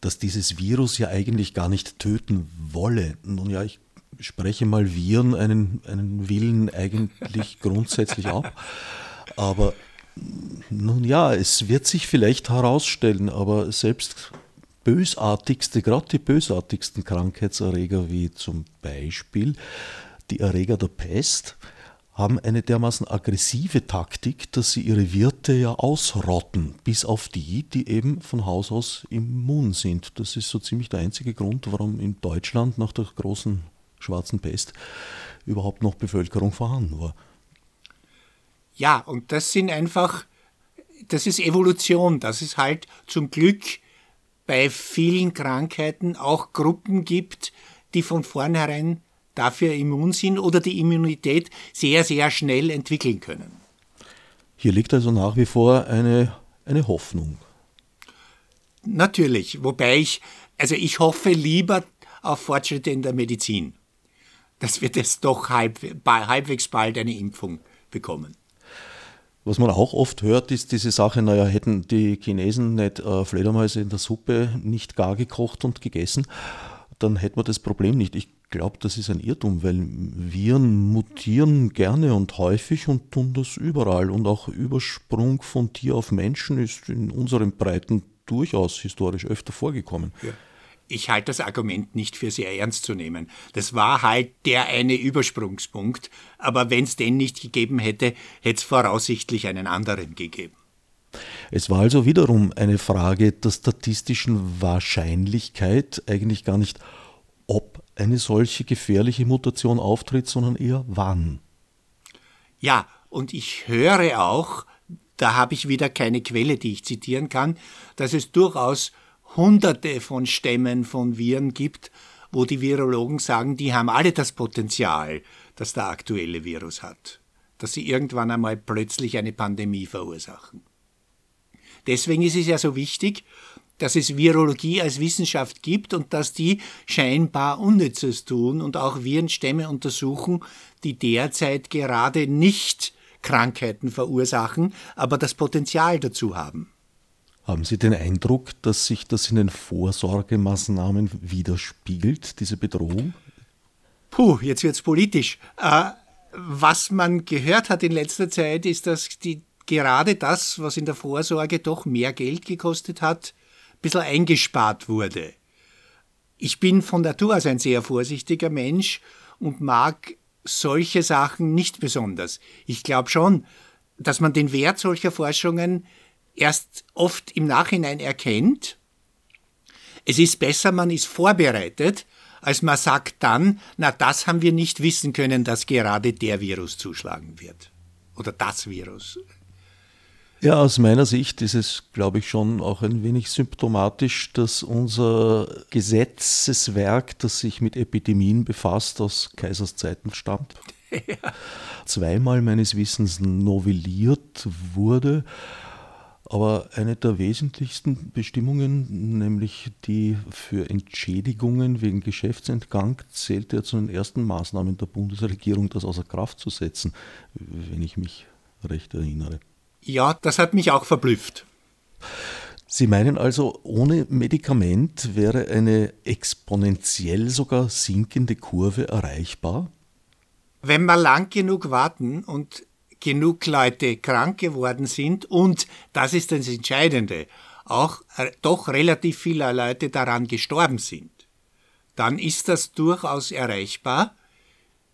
dass dieses Virus ja eigentlich gar nicht töten wolle. Nun ja, ich spreche mal Viren einen, einen Willen eigentlich grundsätzlich ab. Aber nun ja, es wird sich vielleicht herausstellen, aber selbst bösartigste, gerade die bösartigsten Krankheitserreger wie zum Beispiel die Erreger der Pest, haben eine dermaßen aggressive Taktik, dass sie ihre Wirte ja ausrotten, bis auf die, die eben von Haus aus immun sind. Das ist so ziemlich der einzige Grund, warum in Deutschland nach der großen schwarzen Pest überhaupt noch Bevölkerung vorhanden war.
Ja, und das sind einfach, das ist Evolution, dass es halt zum Glück bei vielen Krankheiten auch Gruppen gibt, die von vornherein dafür immun sind oder die Immunität sehr, sehr schnell entwickeln können.
Hier liegt also nach wie vor eine, eine Hoffnung.
Natürlich, wobei ich, also ich hoffe lieber auf Fortschritte in der Medizin, dass wir das doch halb, halbwegs bald eine Impfung bekommen.
Was man auch oft hört, ist diese Sache, naja, hätten die Chinesen nicht äh, Fledermäuse in der Suppe nicht gar gekocht und gegessen, dann hätten wir das Problem nicht. Ich glaube, das ist ein Irrtum, weil Viren mutieren gerne und häufig und tun das überall. Und auch Übersprung von Tier auf Menschen ist in unseren Breiten durchaus historisch öfter vorgekommen. Ja.
Ich halte das Argument nicht für sehr ernst zu nehmen. Das war halt der eine Übersprungspunkt, aber wenn es den nicht gegeben hätte, hätte es voraussichtlich einen anderen gegeben.
Es war also wiederum eine Frage der statistischen Wahrscheinlichkeit, eigentlich gar nicht, ob eine solche gefährliche Mutation auftritt, sondern eher wann.
Ja, und ich höre auch, da habe ich wieder keine Quelle, die ich zitieren kann, dass es durchaus hunderte von Stämmen von Viren gibt, wo die Virologen sagen, die haben alle das Potenzial, das der aktuelle Virus hat, dass sie irgendwann einmal plötzlich eine Pandemie verursachen. Deswegen ist es ja so wichtig, dass es Virologie als Wissenschaft gibt und dass die scheinbar Unnützes tun und auch Virenstämme untersuchen, die derzeit gerade nicht Krankheiten verursachen, aber das Potenzial dazu haben.
Haben Sie den Eindruck, dass sich das in den Vorsorgemaßnahmen widerspiegelt, diese Bedrohung?
Puh, jetzt wird es politisch. Äh, was man gehört hat in letzter Zeit, ist, dass die, gerade das, was in der Vorsorge doch mehr Geld gekostet hat, bisschen eingespart wurde. Ich bin von Natur aus ein sehr vorsichtiger Mensch und mag solche Sachen nicht besonders. Ich glaube schon, dass man den Wert solcher Forschungen erst oft im Nachhinein erkennt. Es ist besser, man ist vorbereitet, als man sagt dann, na das haben wir nicht wissen können, dass gerade der Virus zuschlagen wird. Oder das Virus.
Ja, aus meiner Sicht ist es, glaube ich, schon auch ein wenig symptomatisch, dass unser Gesetzeswerk, das sich mit Epidemien befasst, aus Kaisers Zeiten stammt. Ja. Zweimal meines Wissens novelliert wurde. Aber eine der wesentlichsten Bestimmungen, nämlich die für Entschädigungen wegen Geschäftsentgang, zählte ja zu den ersten Maßnahmen der Bundesregierung, das außer Kraft zu setzen, wenn ich mich recht erinnere.
Ja, das hat mich auch verblüfft.
Sie meinen also, ohne Medikament wäre eine exponentiell sogar sinkende Kurve erreichbar?
Wenn wir lang genug warten und genug Leute krank geworden sind und, das ist das Entscheidende, auch doch relativ viele Leute daran gestorben sind, dann ist das durchaus erreichbar.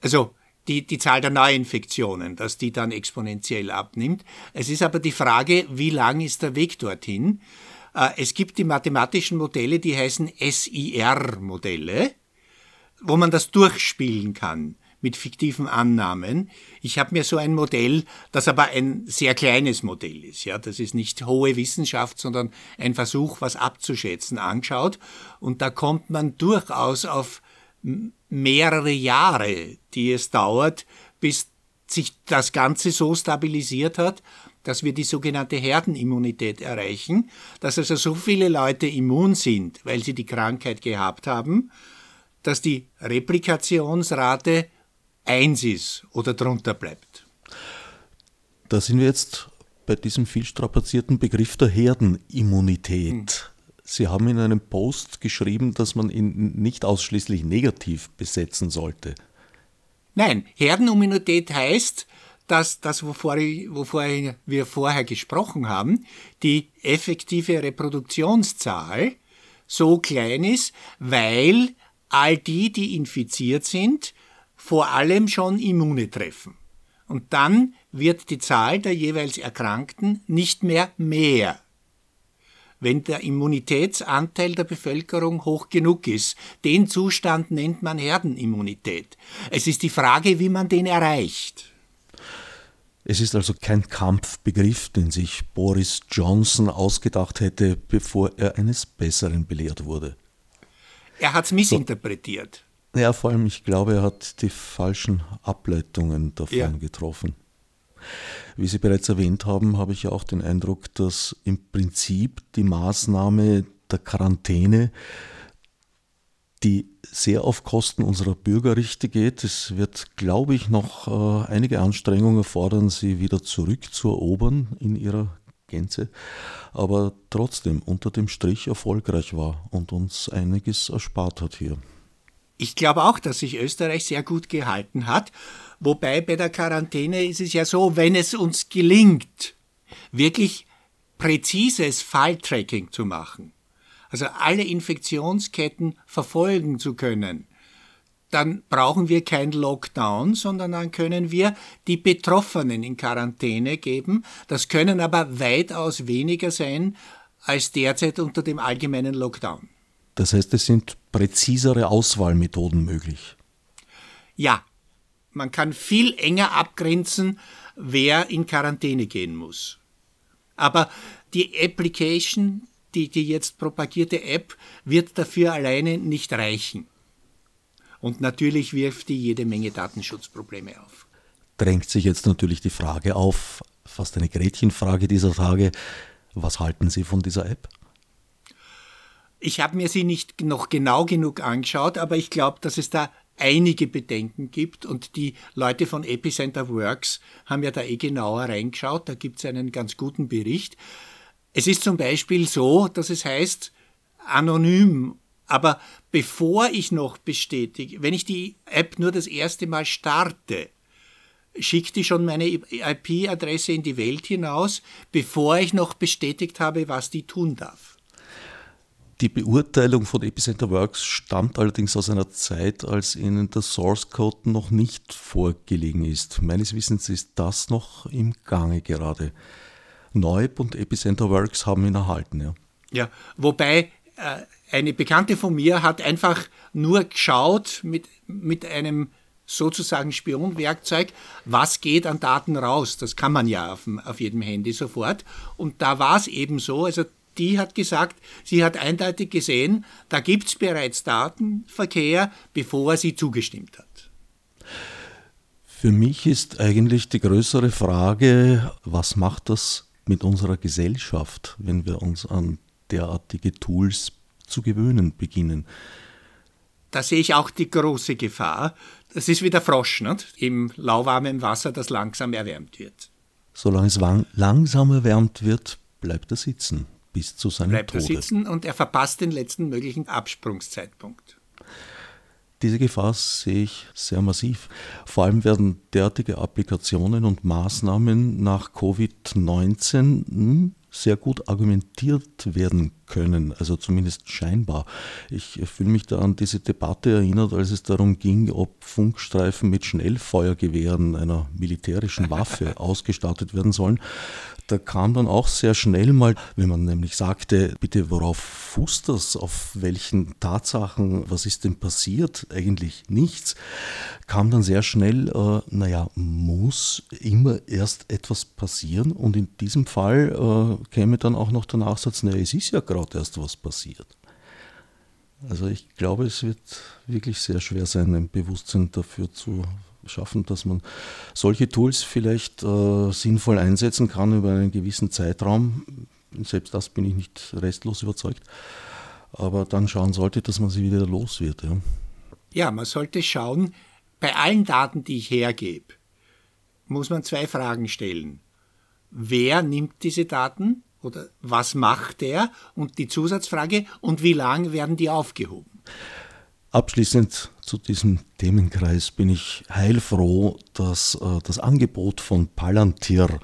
Also die, die Zahl der Neuinfektionen, dass die dann exponentiell abnimmt. Es ist aber die Frage, wie lang ist der Weg dorthin? Äh, es gibt die mathematischen Modelle, die heißen SIR-Modelle, wo man das durchspielen kann mit fiktiven Annahmen. Ich habe mir so ein Modell, das aber ein sehr kleines Modell ist, ja, das ist nicht hohe Wissenschaft, sondern ein Versuch, was abzuschätzen, angeschaut. Und da kommt man durchaus auf mehrere Jahre, die es dauert, bis sich das Ganze so stabilisiert hat, dass wir die sogenannte Herdenimmunität erreichen, dass also so viele Leute immun sind, weil sie die Krankheit gehabt haben, dass die Replikationsrate 1 ist oder drunter bleibt.
Da sind wir jetzt bei diesem viel strapazierten Begriff der Herdenimmunität. Hm. Sie haben in einem Post geschrieben, dass man ihn nicht ausschließlich negativ besetzen sollte.
Nein, Herdenimmunität heißt, dass das, wovor, wovor wir vorher gesprochen haben, die effektive Reproduktionszahl so klein ist, weil all die, die infiziert sind, vor allem schon Immune treffen. Und dann wird die Zahl der jeweils Erkrankten nicht mehr mehr wenn der Immunitätsanteil der Bevölkerung hoch genug ist. Den Zustand nennt man Herdenimmunität. Es ist die Frage, wie man den erreicht.
Es ist also kein Kampfbegriff, den sich Boris Johnson ausgedacht hätte, bevor er eines Besseren belehrt wurde.
Er hat es missinterpretiert.
So, ja, vor allem, ich glaube, er hat die falschen Ableitungen davon ja. getroffen. Wie Sie bereits erwähnt haben, habe ich ja auch den Eindruck, dass im Prinzip die Maßnahme der Quarantäne, die sehr auf Kosten unserer Bürgerrechte geht. Es wird, glaube ich, noch äh, einige Anstrengungen erfordern, sie wieder zurückzuerobern in ihrer Gänze, aber trotzdem unter dem Strich erfolgreich war und uns einiges erspart hat hier.
Ich glaube auch, dass sich Österreich sehr gut gehalten hat Wobei bei der Quarantäne ist es ja so, wenn es uns gelingt, wirklich präzises Falltracking zu machen, also alle Infektionsketten verfolgen zu können, dann brauchen wir kein Lockdown, sondern dann können wir die Betroffenen in Quarantäne geben. Das können aber weitaus weniger sein als derzeit unter dem allgemeinen Lockdown.
Das heißt, es sind präzisere Auswahlmethoden möglich.
Ja, man kann viel enger abgrenzen, wer in Quarantäne gehen muss. Aber die Application, die, die jetzt propagierte App, wird dafür alleine nicht reichen. Und natürlich wirft die jede Menge Datenschutzprobleme auf.
Drängt sich jetzt natürlich die Frage auf, fast eine Gretchenfrage dieser Tage, was halten Sie von dieser App?
Ich habe mir sie nicht noch genau genug angeschaut, aber ich glaube, dass es da einige Bedenken gibt und die Leute von Epicenter Works haben ja da eh genauer reingeschaut, da gibt es einen ganz guten Bericht. Es ist zum Beispiel so, dass es heißt, anonym, aber bevor ich noch bestätige, wenn ich die App nur das erste Mal starte, schickt die schon meine IP-Adresse in die Welt hinaus, bevor ich noch bestätigt habe, was die tun darf.
Die Beurteilung von Epicenter Works stammt allerdings aus einer Zeit, als ihnen der Source Code noch nicht vorgelegen ist. Meines Wissens ist das noch im Gange gerade. Neub und Epicenter Works haben ihn erhalten, ja.
Ja, wobei äh, eine Bekannte von mir hat einfach nur geschaut mit, mit einem sozusagen Spionwerkzeug, was geht an Daten raus. Das kann man ja auf, auf jedem Handy sofort. Und da war es eben so, also die hat gesagt, sie hat eindeutig gesehen, da gibt es bereits Datenverkehr, bevor sie zugestimmt hat.
Für mich ist eigentlich die größere Frage, was macht das mit unserer Gesellschaft, wenn wir uns an derartige Tools zu gewöhnen beginnen?
Da sehe ich auch die große Gefahr. Das ist wie der Frosch nicht? im lauwarmen Wasser, das langsam erwärmt wird.
Solange es langsam erwärmt wird, bleibt er sitzen bis zu seinem
bleibt
Tode.
Er sitzen und er verpasst den letzten möglichen Absprungszeitpunkt.
Diese Gefahr sehe ich sehr massiv. Vor allem werden derartige Applikationen und Maßnahmen nach Covid-19 sehr gut argumentiert werden können, also zumindest scheinbar. Ich fühle mich da an diese Debatte erinnert, als es darum ging, ob Funkstreifen mit Schnellfeuergewehren, einer militärischen Waffe, ausgestattet werden sollen. Da kam dann auch sehr schnell mal, wenn man nämlich sagte, bitte, worauf fußt das, auf welchen Tatsachen, was ist denn passiert? Eigentlich nichts. Kam dann sehr schnell, äh, naja, muss immer erst etwas passieren und in diesem Fall äh, käme dann auch noch der Nachsatz, naja, es ist ja gerade erst was passiert. Also ich glaube, es wird wirklich sehr schwer sein, ein Bewusstsein dafür zu schaffen, dass man solche Tools vielleicht äh, sinnvoll einsetzen kann über einen gewissen Zeitraum. Selbst das bin ich nicht restlos überzeugt. Aber dann schauen sollte, dass man sie wieder los wird. Ja,
ja man sollte schauen, bei allen Daten, die ich hergebe, muss man zwei Fragen stellen. Wer nimmt diese Daten oder was macht er? Und die Zusatzfrage, und wie lang werden die aufgehoben?
Abschließend zu diesem Themenkreis bin ich heilfroh, dass äh, das Angebot von Palantir,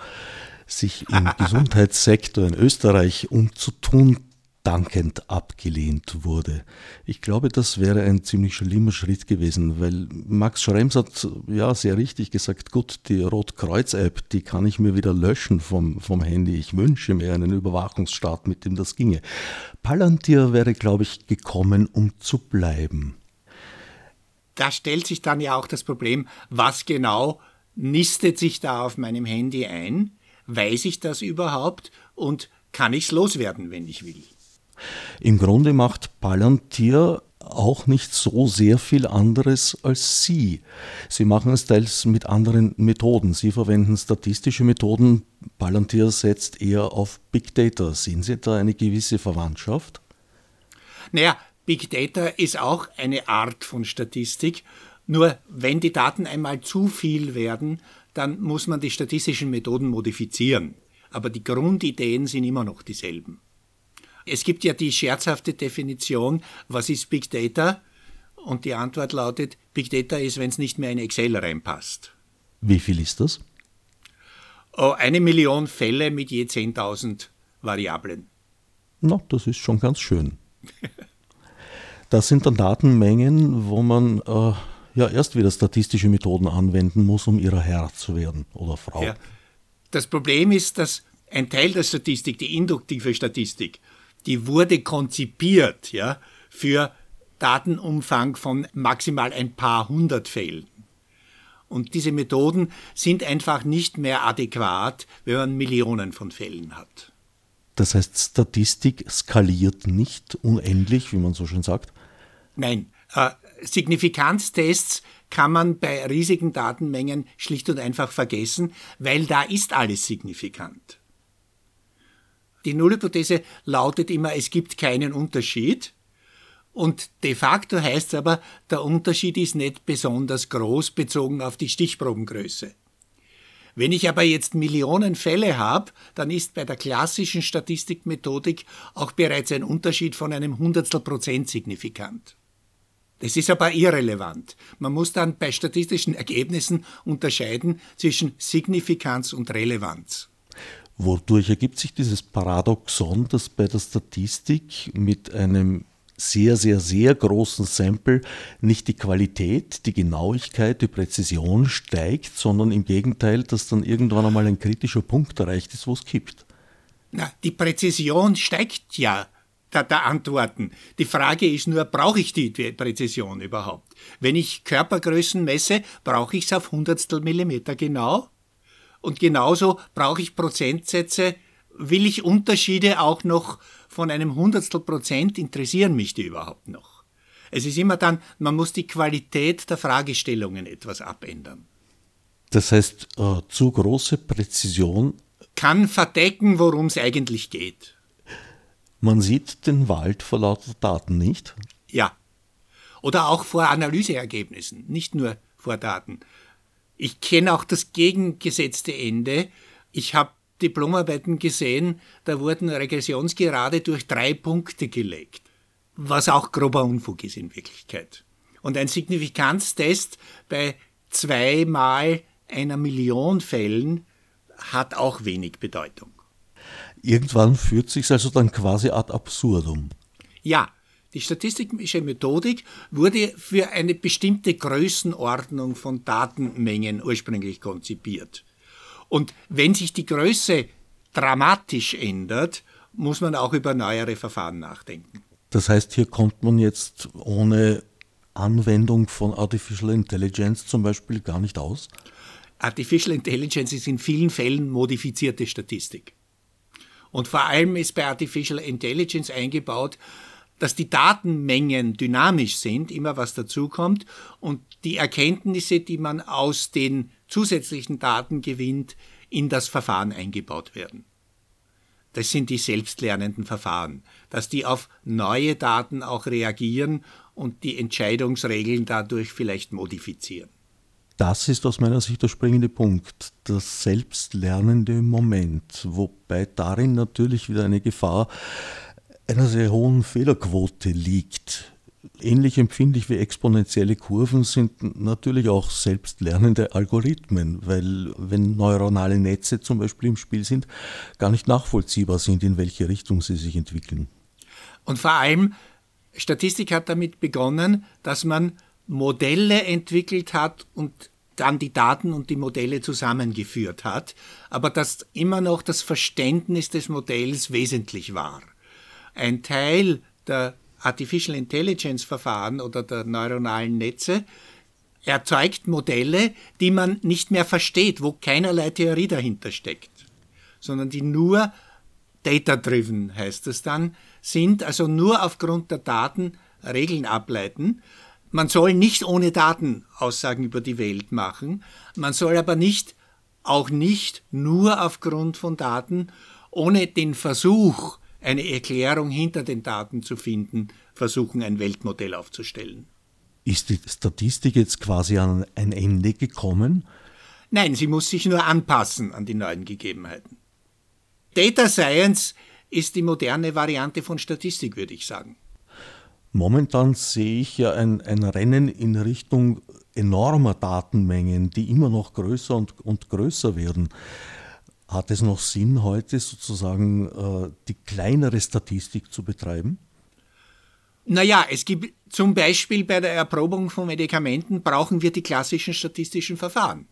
sich im Gesundheitssektor in Österreich umzutun, dankend abgelehnt wurde. Ich glaube, das wäre ein ziemlich schlimmer Schritt gewesen, weil Max Schrems hat ja sehr richtig gesagt, gut, die Rotkreuz-App, die kann ich mir wieder löschen vom, vom Handy. Ich wünsche mir einen Überwachungsstaat, mit dem das ginge. Palantir wäre, glaube ich, gekommen, um zu bleiben.
Da stellt sich dann ja auch das Problem, was genau nistet sich da auf meinem Handy ein? Weiß ich das überhaupt? Und kann ich es loswerden, wenn ich will?
Im Grunde macht Palantir auch nicht so sehr viel anderes als Sie. Sie machen es teils mit anderen Methoden. Sie verwenden statistische Methoden. Palantir setzt eher auf Big Data. Sehen Sie da eine gewisse Verwandtschaft?
Naja, Big Data ist auch eine Art von Statistik. Nur wenn die Daten einmal zu viel werden, dann muss man die statistischen Methoden modifizieren. Aber die Grundideen sind immer noch dieselben. Es gibt ja die scherzhafte Definition, was ist Big Data? Und die Antwort lautet, Big Data ist, wenn es nicht mehr in Excel reinpasst.
Wie viel ist das?
Oh, eine Million Fälle mit je 10.000 Variablen.
Na, das ist schon ganz schön. das sind dann Datenmengen, wo man äh, ja erst wieder statistische Methoden anwenden muss, um ihrer Herr zu werden oder Frau. Ja.
Das Problem ist, dass ein Teil der Statistik, die induktive Statistik, die wurde konzipiert ja, für Datenumfang von maximal ein paar hundert Fällen. Und diese Methoden sind einfach nicht mehr adäquat, wenn man Millionen von Fällen hat.
Das heißt, Statistik skaliert nicht unendlich, wie man so schön sagt?
Nein. Äh, Signifikanztests kann man bei riesigen Datenmengen schlicht und einfach vergessen, weil da ist alles signifikant. Die Nullhypothese lautet immer, es gibt keinen Unterschied. Und de facto heißt es aber, der Unterschied ist nicht besonders groß bezogen auf die Stichprobengröße. Wenn ich aber jetzt Millionen Fälle habe, dann ist bei der klassischen Statistikmethodik auch bereits ein Unterschied von einem Hundertstel Prozent signifikant. Das ist aber irrelevant. Man muss dann bei statistischen Ergebnissen unterscheiden zwischen Signifikanz und Relevanz.
Wodurch ergibt sich dieses Paradoxon, dass bei der Statistik mit einem sehr, sehr, sehr großen Sample nicht die Qualität, die Genauigkeit, die Präzision steigt, sondern im Gegenteil, dass dann irgendwann einmal ein kritischer Punkt erreicht ist, wo es kippt.
Na, die Präzision steigt ja der, der Antworten. Die Frage ist nur, brauche ich die Präzision überhaupt? Wenn ich Körpergrößen messe, brauche ich es auf Hundertstel Millimeter genau? Und genauso brauche ich Prozentsätze. Will ich Unterschiede auch noch von einem Hundertstel Prozent? Interessieren mich die überhaupt noch? Es ist immer dann, man muss die Qualität der Fragestellungen etwas abändern.
Das heißt, äh, zu große Präzision
kann verdecken, worum es eigentlich geht.
Man sieht den Wald vor lauter Daten nicht?
Ja. Oder auch vor Analyseergebnissen, nicht nur vor Daten. Ich kenne auch das gegengesetzte Ende. Ich habe Diplomarbeiten gesehen, da wurden Regressionsgerade durch drei Punkte gelegt, was auch grober Unfug ist in Wirklichkeit. Und ein Signifikanztest bei zweimal einer Million Fällen hat auch wenig Bedeutung.
Irgendwann führt sich also dann quasi ad absurdum.
Ja, die statistische Methodik wurde für eine bestimmte Größenordnung von Datenmengen ursprünglich konzipiert. Und wenn sich die Größe dramatisch ändert, muss man auch über neuere Verfahren nachdenken.
Das heißt, hier kommt man jetzt ohne Anwendung von Artificial Intelligence zum Beispiel gar nicht aus?
Artificial Intelligence ist in vielen Fällen modifizierte Statistik. Und vor allem ist bei Artificial Intelligence eingebaut, dass die Datenmengen dynamisch sind, immer was dazukommt und die Erkenntnisse, die man aus den zusätzlichen Daten gewinnt, in das Verfahren eingebaut werden. Das sind die selbstlernenden Verfahren, dass die auf neue Daten auch reagieren und die Entscheidungsregeln dadurch vielleicht modifizieren.
Das ist aus meiner Sicht der springende Punkt, das selbstlernende Moment, wobei darin natürlich wieder eine Gefahr einer sehr hohen Fehlerquote liegt. Ähnlich empfindlich wie exponentielle Kurven sind natürlich auch selbstlernende Algorithmen, weil wenn neuronale Netze zum Beispiel im Spiel sind, gar nicht nachvollziehbar sind, in welche Richtung sie sich entwickeln.
Und vor allem, Statistik hat damit begonnen, dass man Modelle entwickelt hat und dann die Daten und die Modelle zusammengeführt hat, aber dass immer noch das Verständnis des Modells wesentlich war ein Teil der Artificial Intelligence Verfahren oder der neuronalen Netze erzeugt Modelle, die man nicht mehr versteht, wo keinerlei Theorie dahinter steckt, sondern die nur data-driven heißt es dann, sind, also nur aufgrund der Daten Regeln ableiten. Man soll nicht ohne Daten Aussagen über die Welt machen, man soll aber nicht, auch nicht nur aufgrund von Daten, ohne den Versuch, eine Erklärung hinter den Daten zu finden, versuchen, ein Weltmodell aufzustellen.
Ist die Statistik jetzt quasi an ein Ende gekommen?
Nein, sie muss sich nur anpassen an die neuen Gegebenheiten. Data Science ist die moderne Variante von Statistik, würde ich sagen.
Momentan sehe ich ja ein, ein Rennen in Richtung enormer Datenmengen, die immer noch größer und, und größer werden. Hat es noch Sinn, heute sozusagen äh, die kleinere Statistik zu betreiben?
Naja, es gibt zum Beispiel bei der Erprobung von Medikamenten brauchen wir die klassischen statistischen Verfahren.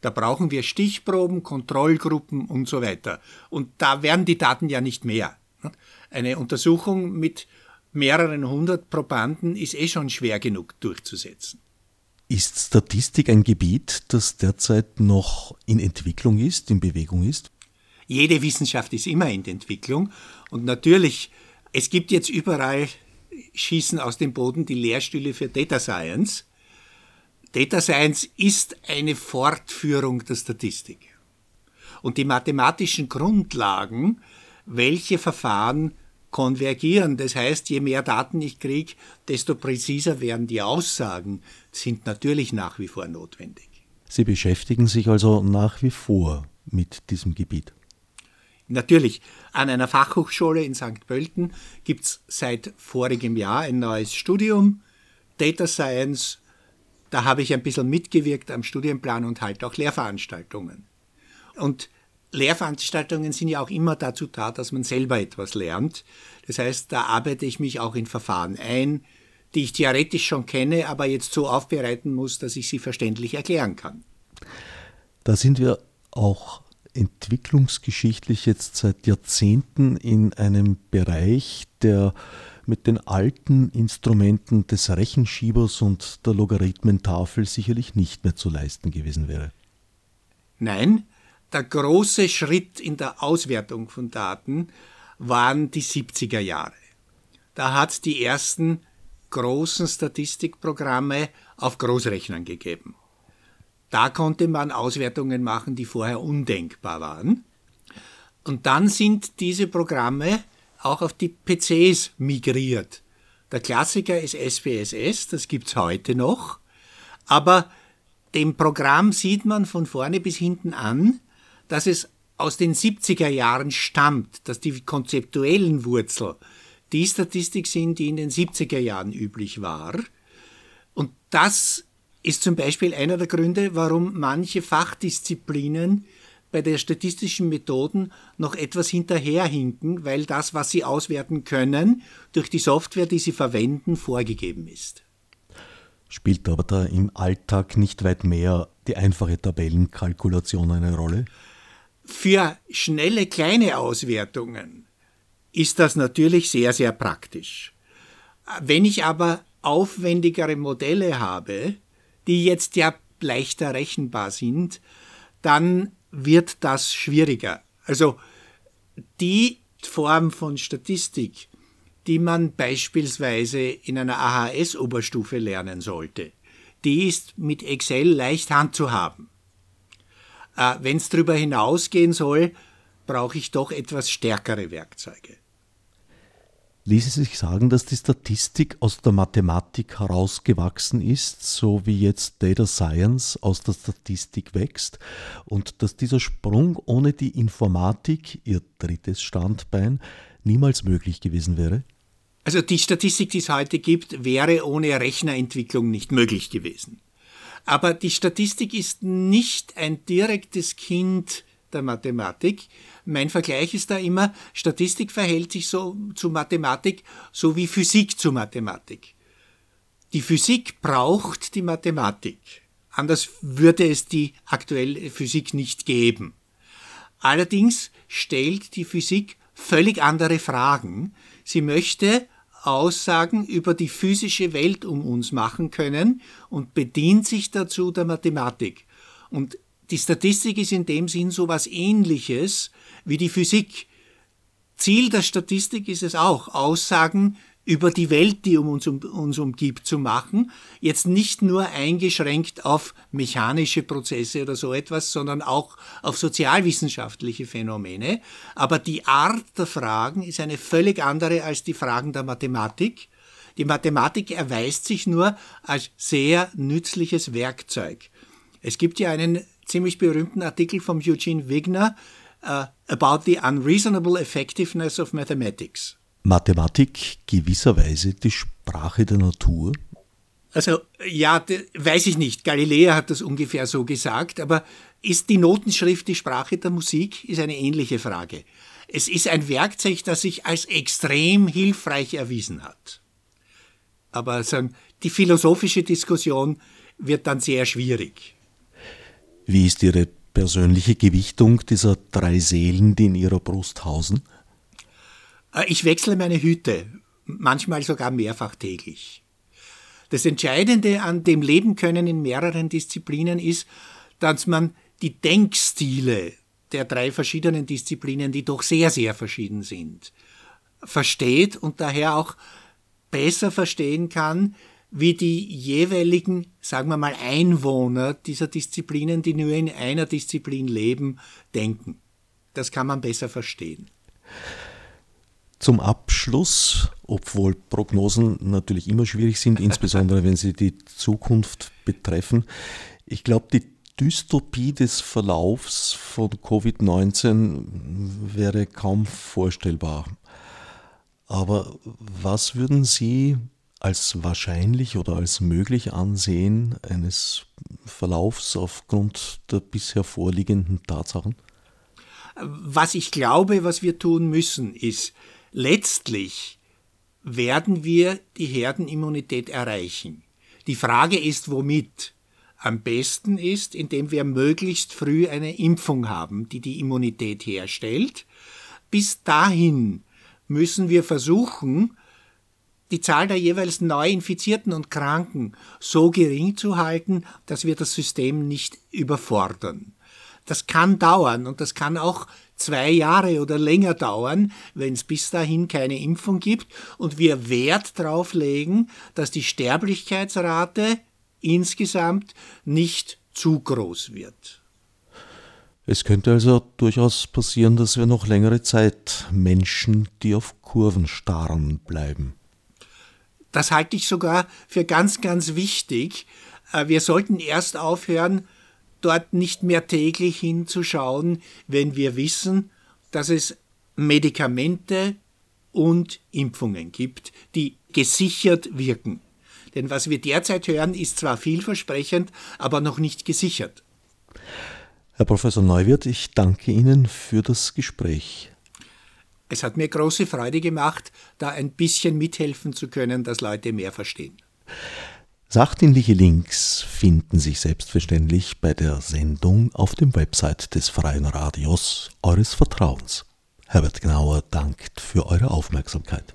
Da brauchen wir Stichproben, Kontrollgruppen und so weiter. Und da werden die Daten ja nicht mehr. Eine Untersuchung mit mehreren hundert Probanden ist eh schon schwer genug durchzusetzen.
Ist Statistik ein Gebiet, das derzeit noch in Entwicklung ist, in Bewegung ist?
Jede Wissenschaft ist immer in Entwicklung und natürlich, es gibt jetzt überall Schießen aus dem Boden die Lehrstühle für Data Science. Data Science ist eine Fortführung der Statistik. Und die mathematischen Grundlagen, welche Verfahren konvergieren. Das heißt, je mehr Daten ich kriege, desto präziser werden die Aussagen, sind natürlich nach wie vor notwendig.
Sie beschäftigen sich also nach wie vor mit diesem Gebiet.
Natürlich, an einer Fachhochschule in St. Pölten gibt es seit vorigem Jahr ein neues Studium, Data Science. Da habe ich ein bisschen mitgewirkt am Studienplan und halt auch Lehrveranstaltungen. Und Lehrveranstaltungen sind ja auch immer dazu da, dass man selber etwas lernt. Das heißt, da arbeite ich mich auch in Verfahren ein, die ich theoretisch schon kenne, aber jetzt so aufbereiten muss, dass ich sie verständlich erklären kann.
Da sind wir auch entwicklungsgeschichtlich jetzt seit Jahrzehnten in einem Bereich, der mit den alten Instrumenten des Rechenschiebers und der Logarithmentafel sicherlich nicht mehr zu leisten gewesen wäre.
Nein, der große Schritt in der Auswertung von Daten waren die 70er Jahre. Da hat es die ersten großen Statistikprogramme auf Großrechnern gegeben. Da konnte man Auswertungen machen, die vorher undenkbar waren. Und dann sind diese Programme auch auf die PCs migriert. Der Klassiker ist SPSS, das gibt's heute noch. Aber dem Programm sieht man von vorne bis hinten an, dass es aus den 70er Jahren stammt, dass die konzeptuellen Wurzel die Statistik sind, die in den 70er Jahren üblich war. Und das ist zum Beispiel einer der Gründe, warum manche Fachdisziplinen bei der statistischen Methoden noch etwas hinterherhinken, weil das, was sie auswerten können, durch die Software, die sie verwenden, vorgegeben ist.
Spielt aber da im Alltag nicht weit mehr die einfache Tabellenkalkulation eine Rolle?
Für schnelle kleine Auswertungen ist das natürlich sehr, sehr praktisch. Wenn ich aber aufwendigere Modelle habe, die jetzt ja leichter rechenbar sind, dann wird das schwieriger. Also die Form von Statistik, die man beispielsweise in einer AHS-Oberstufe lernen sollte. Die ist mit Excel leicht handzuhaben. Äh, Wenn es darüber hinausgehen soll, brauche ich doch etwas stärkere Werkzeuge.
Ließe sich sagen, dass die Statistik aus der Mathematik herausgewachsen ist, so wie jetzt Data Science aus der Statistik wächst, und dass dieser Sprung ohne die Informatik, ihr drittes Standbein, niemals möglich gewesen wäre?
Also die Statistik, die es heute gibt, wäre ohne Rechnerentwicklung nicht möglich gewesen. Aber die Statistik ist nicht ein direktes Kind der Mathematik. Mein Vergleich ist da immer, Statistik verhält sich so zu Mathematik, so wie Physik zu Mathematik. Die Physik braucht die Mathematik. Anders würde es die aktuelle Physik nicht geben. Allerdings stellt die Physik völlig andere Fragen. Sie möchte Aussagen über die physische Welt um uns machen können und bedient sich dazu der Mathematik. Und die Statistik ist in dem Sinn so was ähnliches wie die Physik. Ziel der Statistik ist es auch, Aussagen über die Welt, die um uns, um uns umgibt, zu machen. Jetzt nicht nur eingeschränkt auf mechanische Prozesse oder so etwas, sondern auch auf sozialwissenschaftliche Phänomene. Aber die Art der Fragen ist eine völlig andere als die Fragen der Mathematik. Die Mathematik erweist sich nur als sehr nützliches Werkzeug. Es gibt ja einen ziemlich berühmten Artikel von Eugene Wigner uh, about the unreasonable effectiveness of mathematics.
Mathematik gewisserweise die Sprache der Natur?
Also ja, weiß ich nicht. Galileo hat das ungefähr so gesagt, aber ist die Notenschrift die Sprache der Musik? Ist eine ähnliche Frage. Es ist ein Werkzeug, das sich als extrem hilfreich erwiesen hat. Aber sagen, die philosophische Diskussion wird dann sehr schwierig.
Wie ist Ihre persönliche Gewichtung dieser drei Seelen, die in Ihrer Brust hausen?
Äh, ich wechsle meine Hüte, manchmal sogar mehrfach täglich. Das Entscheidende an dem Leben können in mehreren Disziplinen ist, dass man die Denkstile der drei verschiedenen Disziplinen, die doch sehr, sehr verschieden sind, versteht und daher auch besser verstehen kann, wie die jeweiligen, sagen wir mal, Einwohner dieser Disziplinen, die nur in einer Disziplin leben, denken. Das kann man besser verstehen.
Zum Abschluss, obwohl Prognosen natürlich immer schwierig sind, insbesondere wenn sie die Zukunft betreffen. Ich glaube, die Dystopie des Verlaufs von Covid-19 wäre kaum vorstellbar. Aber was würden Sie als wahrscheinlich oder als möglich ansehen eines Verlaufs aufgrund der bisher vorliegenden Tatsachen?
Was ich glaube, was wir tun müssen, ist, letztlich werden wir die Herdenimmunität erreichen. Die Frage ist, womit? Am besten ist, indem wir möglichst früh eine Impfung haben, die die Immunität herstellt. Bis dahin müssen wir versuchen, die Zahl der jeweils neu Infizierten und Kranken so gering zu halten, dass wir das System nicht überfordern. Das kann dauern und das kann auch zwei Jahre oder länger dauern, wenn es bis dahin keine Impfung gibt und wir Wert darauf legen, dass die Sterblichkeitsrate insgesamt nicht zu groß wird.
Es könnte also durchaus passieren, dass wir noch längere Zeit Menschen, die auf Kurven starren, bleiben.
Das halte ich sogar für ganz, ganz wichtig. Äh, wir sollten erst aufhören, dort nicht mehr täglich hinzuschauen, wenn wir wissen, dass es Medikamente und Impfungen gibt, die gesichert wirken. Denn was wir derzeit hören, ist zwar vielversprechend, aber noch nicht gesichert.
Herr Professor Neuwirth, ich danke Ihnen für das Gespräch.
Es hat mir große Freude gemacht, da ein bisschen mithelfen zu können, dass Leute mehr verstehen.
Sachdienliche Links finden sich selbstverständlich bei der Sendung auf dem Website des Freien Radios eures Vertrauens. Herbert Gnauer dankt für eure Aufmerksamkeit.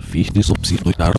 Fichte subsidiar